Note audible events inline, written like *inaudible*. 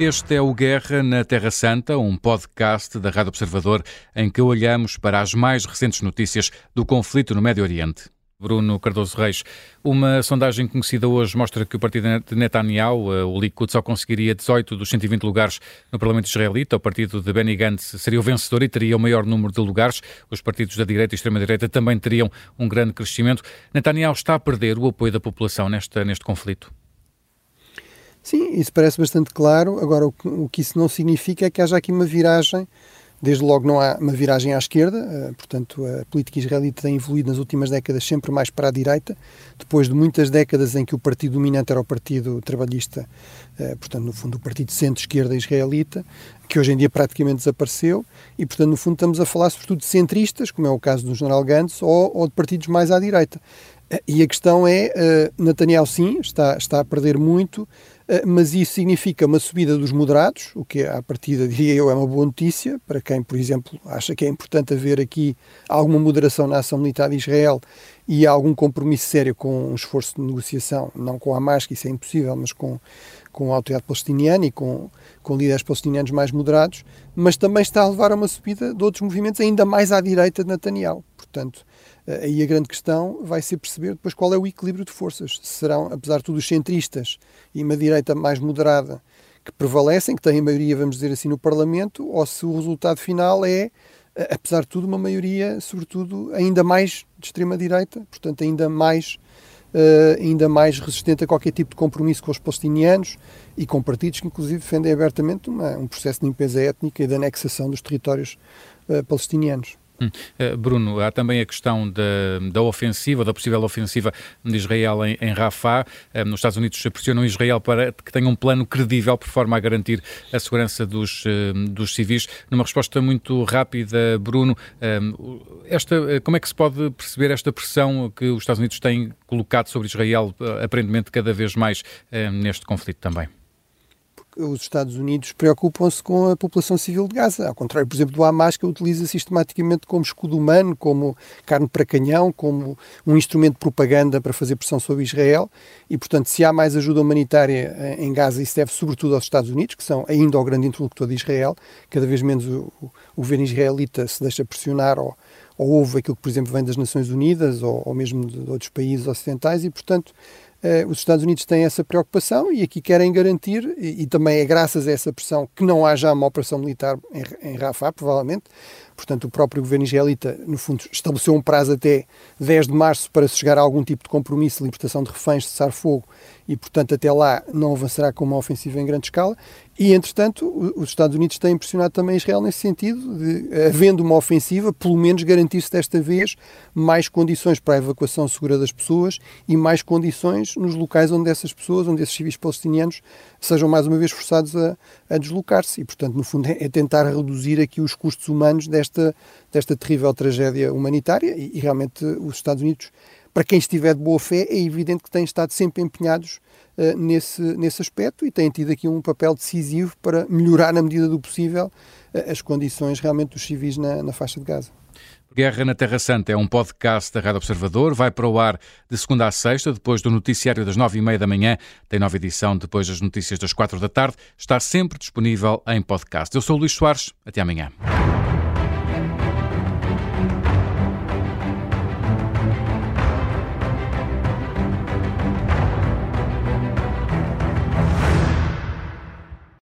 Este é o Guerra na Terra Santa, um podcast da Rádio Observador em que olhamos para as mais recentes notícias do conflito no Médio Oriente. Bruno Cardoso Reis, uma sondagem conhecida hoje mostra que o partido de Netanyahu, eh, o Likud, só conseguiria 18 dos 120 lugares no Parlamento israelita. O partido de Benny Gantz seria o vencedor e teria o maior número de lugares. Os partidos da direita e extrema-direita também teriam um grande crescimento. Netanyahu está a perder o apoio da população nesta, neste conflito? Sim, isso parece bastante claro. Agora, o que, o que isso não significa é que haja aqui uma viragem. Desde logo não há uma viragem à esquerda, uh, portanto a política israelita tem evoluído nas últimas décadas sempre mais para a direita, depois de muitas décadas em que o partido dominante era o Partido Trabalhista, uh, portanto no fundo o Partido Centro-Esquerda Israelita, que hoje em dia praticamente desapareceu, e portanto no fundo estamos a falar sobretudo de centristas, como é o caso do General Gantz, ou, ou de partidos mais à direita. Uh, e a questão é, Netanyahu sim, está, está a perder muito, eh, mas isso significa uma subida dos moderados, o que à partida, *laughs* diria eu, é uma boa notícia para quem, por exemplo, acha que é importante haver aqui alguma moderação na ação militar de Israel e algum compromisso sério com um esforço de negociação, não com a Hamas, que isso é impossível, mas com, com a autoridade palestiniana e com, com líderes palestinianos mais moderados, mas também está a levar a uma subida de outros movimentos ainda mais à direita de Netanyahu. Portanto, eh, aí a grande questão vai ser perceber depois qual é o equilíbrio de forças. Serão, apesar de tudo, os centristas e uma direita mais moderada que prevalecem, que têm a maioria, vamos dizer assim, no Parlamento, ou se o resultado final é, eh, apesar de tudo, uma maioria, sobretudo, ainda mais de extrema-direita, portanto, ainda mais, uh, ainda mais resistente a qualquer tipo de compromisso com os palestinianos e com partidos que, inclusive, defendem abertamente uma, um processo de limpeza étnica e de anexação dos territórios uh, palestinianos. Hum. Eh, Bruno, há também a questão da, da ofensiva, da possível ofensiva de Israel em, em Rafah. Eh, nos Estados Unidos pressionam Israel para que tenha um plano credível por forma a garantir a segurança dos, eh, dos civis. Numa resposta muito rápida, Bruno, esta, como é que se pode perceber esta pressão que os Estados Unidos têm colocado sobre Israel, aparentemente cada vez mais neste conflito também? Os Estados Unidos preocupam-se com a população civil de Gaza, ao contrário, por exemplo, do Hamas, que utiliza sistematicamente como escudo humano, como carne para canhão, como um instrumento de propaganda para fazer pressão sobre Israel. E, portanto, se há mais ajuda humanitária em Gaza, isso deve sobretudo aos Estados Unidos, que são ainda o grande interlocutor de Israel. Cada vez menos o, o, governo israelita se deixa pressionar ou, ou houve aquilo que, por exemplo, vem das Nações Unidas ou, ou mesmo de outros países ocidentais e, portanto, eh, os Estados Unidos têm essa preocupação e aqui querem garantir, e, e, também é graças a essa pressão que não haja uma operação militar em, em Rafah, provavelmente. Portanto, o próprio governo israelita, no fundo, estabeleceu um prazo até 10 de março para se chegar a algum tipo de compromisso de libertação de reféns, cessar fogo, e, portanto, até lá não avançará com uma ofensiva em grande escala. E, entretanto, os Estados Unidos têm pressionado também Israel nesse sentido, de, havendo uma ofensiva, pelo menos garantir-se desta vez mais condições para a evacuação segura das pessoas e mais condições nos locais onde essas pessoas, onde esses civis palestinianos sejam mais uma vez forçados a, a deslocar-se. E, portanto, no fundo, é, é tentar reduzir aqui os custos humanos desta, desta terrível tragédia humanitária e, e realmente os Estados Unidos para quem estiver de boa fé, é evidente que têm estado sempre empenhados uh, nesse, nesse aspecto e têm tido aqui um papel decisivo para melhorar, na medida do possível, uh, as condições realmente dos civis na, na faixa de Gaza. Guerra na Terra Santa é um podcast da Rádio Observador. Vai para o ar de segunda a sexta, depois do noticiário das nove e meia da manhã. Tem nova edição depois das notícias das quatro da tarde. Está sempre disponível em podcast. Eu sou o Luís Soares. Até amanhã.